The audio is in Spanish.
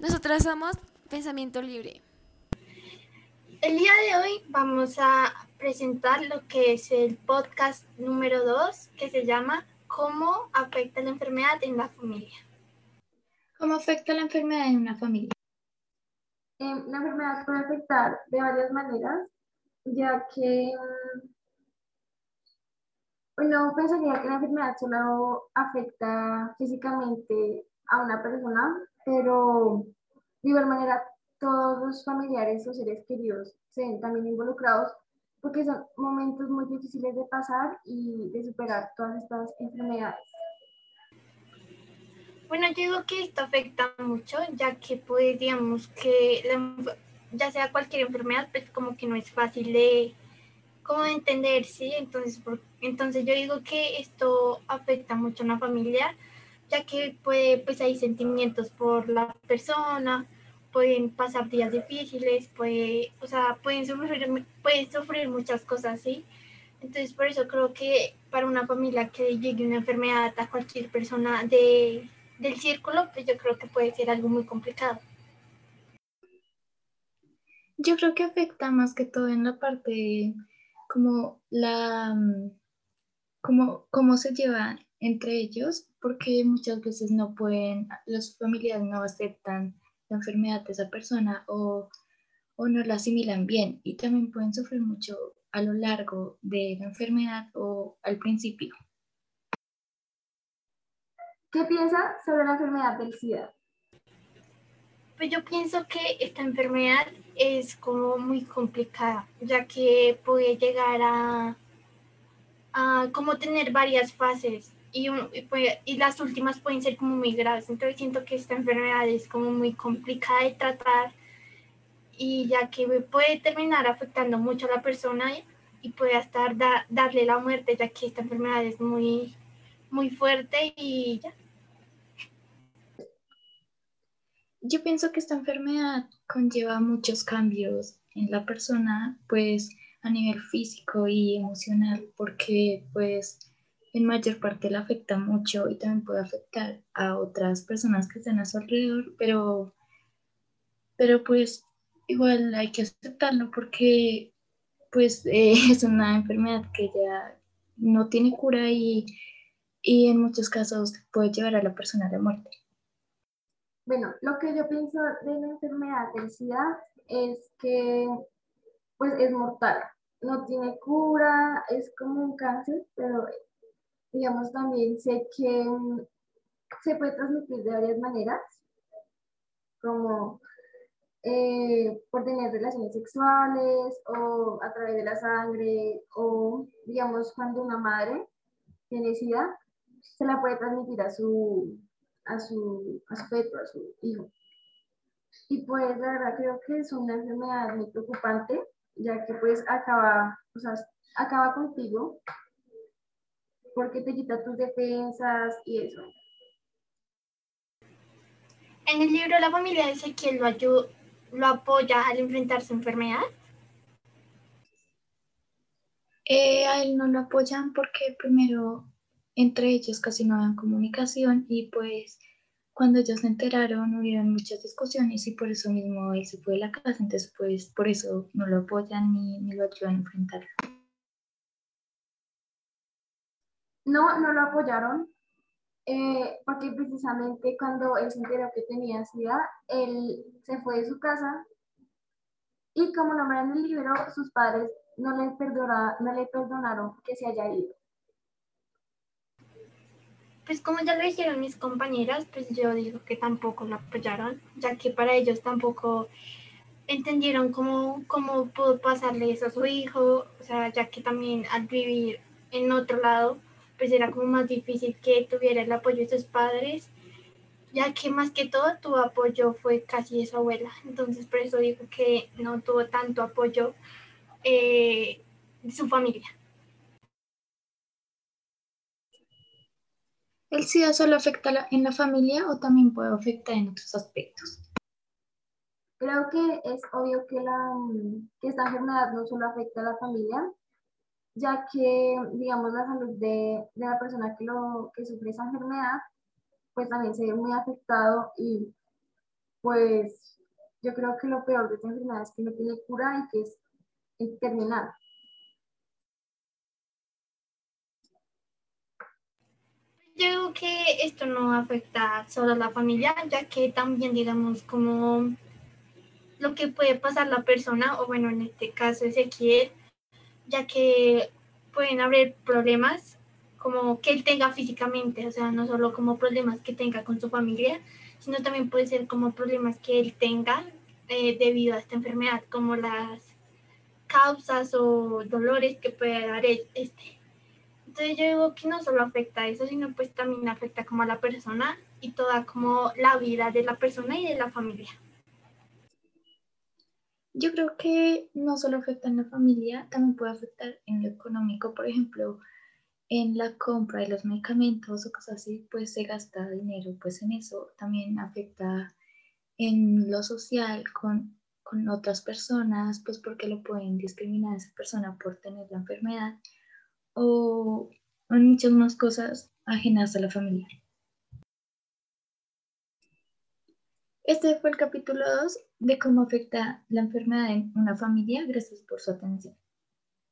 Nosotras somos Pensamiento Libre. El día de hoy vamos a presentar lo que es el podcast número 2 que se llama ¿Cómo afecta la enfermedad en la familia? ¿Cómo afecta la enfermedad en una familia? Eh, la enfermedad puede afectar de varias maneras, ya que uno pensaría que la enfermedad solo afecta físicamente a una persona, pero de igual manera todos los familiares o seres queridos se ven también involucrados porque son momentos muy difíciles de pasar y de superar todas estas enfermedades. Bueno, yo digo que esto afecta mucho, ya que pues digamos que ya sea cualquier enfermedad, pues como que no es fácil de, como entender, ¿sí? Entonces, entonces yo digo que esto afecta mucho a una familia, ya que puede, pues hay sentimientos por la persona, pueden pasar días difíciles, puede, o sea, pueden sufrir, pueden sufrir muchas cosas, ¿sí? Entonces, por eso creo que para una familia que llegue una enfermedad a cualquier persona de, del círculo, pues yo creo que puede ser algo muy complicado. Yo creo que afecta más que todo en la parte como la como cómo se llevan entre ellos, porque muchas veces no pueden, las familias no aceptan la enfermedad de esa persona o, o no la asimilan bien y también pueden sufrir mucho a lo largo de la enfermedad o al principio. ¿Qué piensa sobre la enfermedad del SIDA? Pues yo pienso que esta enfermedad es como muy complicada, ya que puede llegar a, a como tener varias fases y, y, las últimas pueden ser como muy graves. Entonces siento que esta enfermedad es como muy complicada de tratar y ya que puede terminar afectando mucho a la persona y puede hasta darle la muerte, ya que esta enfermedad es muy, muy fuerte y ya. Yo pienso que esta enfermedad conlleva muchos cambios en la persona, pues a nivel físico y emocional, porque pues en mayor parte la afecta mucho y también puede afectar a otras personas que están a su alrededor, pero, pero pues igual hay que aceptarlo porque pues eh, es una enfermedad que ya no tiene cura y, y en muchos casos puede llevar a la persona a la muerte. Bueno, lo que yo pienso de la enfermedad del SIDA es que pues es mortal, no tiene cura, es como un cáncer, pero digamos, también sé que mm, se puede transmitir de varias maneras, como eh, por tener relaciones sexuales o a través de la sangre o, digamos, cuando una madre tiene SIDA, se la puede transmitir a su, a su, a su a su hijo. Y pues la verdad creo que es una enfermedad muy preocupante, ya que pues acaba, o sea, acaba contigo porque te quita tus defensas y eso. En el libro La familia de Ezequiel lo, lo apoya al enfrentar su enfermedad. Eh, a él no lo apoyan porque primero entre ellos casi no había comunicación y pues cuando ellos se enteraron hubieron muchas discusiones y por eso mismo él se fue de la casa, entonces pues por eso no lo apoyan ni, ni lo ayudan a enfrentarlo. No, no lo apoyaron, eh, porque precisamente cuando él se enteró que tenía SIDA, él se fue de su casa y como nombran en el libro, sus padres no le, no le perdonaron que se haya ido. Pues como ya lo dijeron mis compañeras, pues yo digo que tampoco lo apoyaron, ya que para ellos tampoco entendieron cómo, cómo pudo pasarle eso a su hijo, o sea, ya que también al vivir en otro lado, pues era como más difícil que tuviera el apoyo de sus padres, ya que más que todo tu apoyo fue casi de su abuela. Entonces por eso digo que no tuvo tanto apoyo eh, de su familia. ¿El SIDA solo afecta en la familia o también puede afectar en otros aspectos? Creo que es obvio que, la, que esta enfermedad no solo afecta a la familia, ya que, digamos, la salud de, de la persona que, lo, que sufre esa enfermedad, pues también se ve muy afectado y pues yo creo que lo peor de esta enfermedad es que no tiene cura y que es terminal. Yo creo que esto no afecta solo a la familia, ya que también, digamos, como lo que puede pasar la persona, o bueno, en este caso Ezequiel, ya que pueden haber problemas como que él tenga físicamente, o sea, no solo como problemas que tenga con su familia, sino también puede ser como problemas que él tenga eh, debido a esta enfermedad, como las causas o dolores que puede dar este. Entonces yo digo que no solo afecta a eso, sino pues también afecta como a la persona y toda como la vida de la persona y de la familia. Yo creo que no solo afecta en la familia, también puede afectar en lo económico, por ejemplo, en la compra de los medicamentos o cosas así, pues se gasta dinero, pues en eso también afecta en lo social con, con otras personas, pues porque lo pueden discriminar a esa persona por tener la enfermedad o en muchas más cosas ajenas a la familia. Este fue el capítulo 2 de cómo afecta la enfermedad en una familia. Gracias por su atención.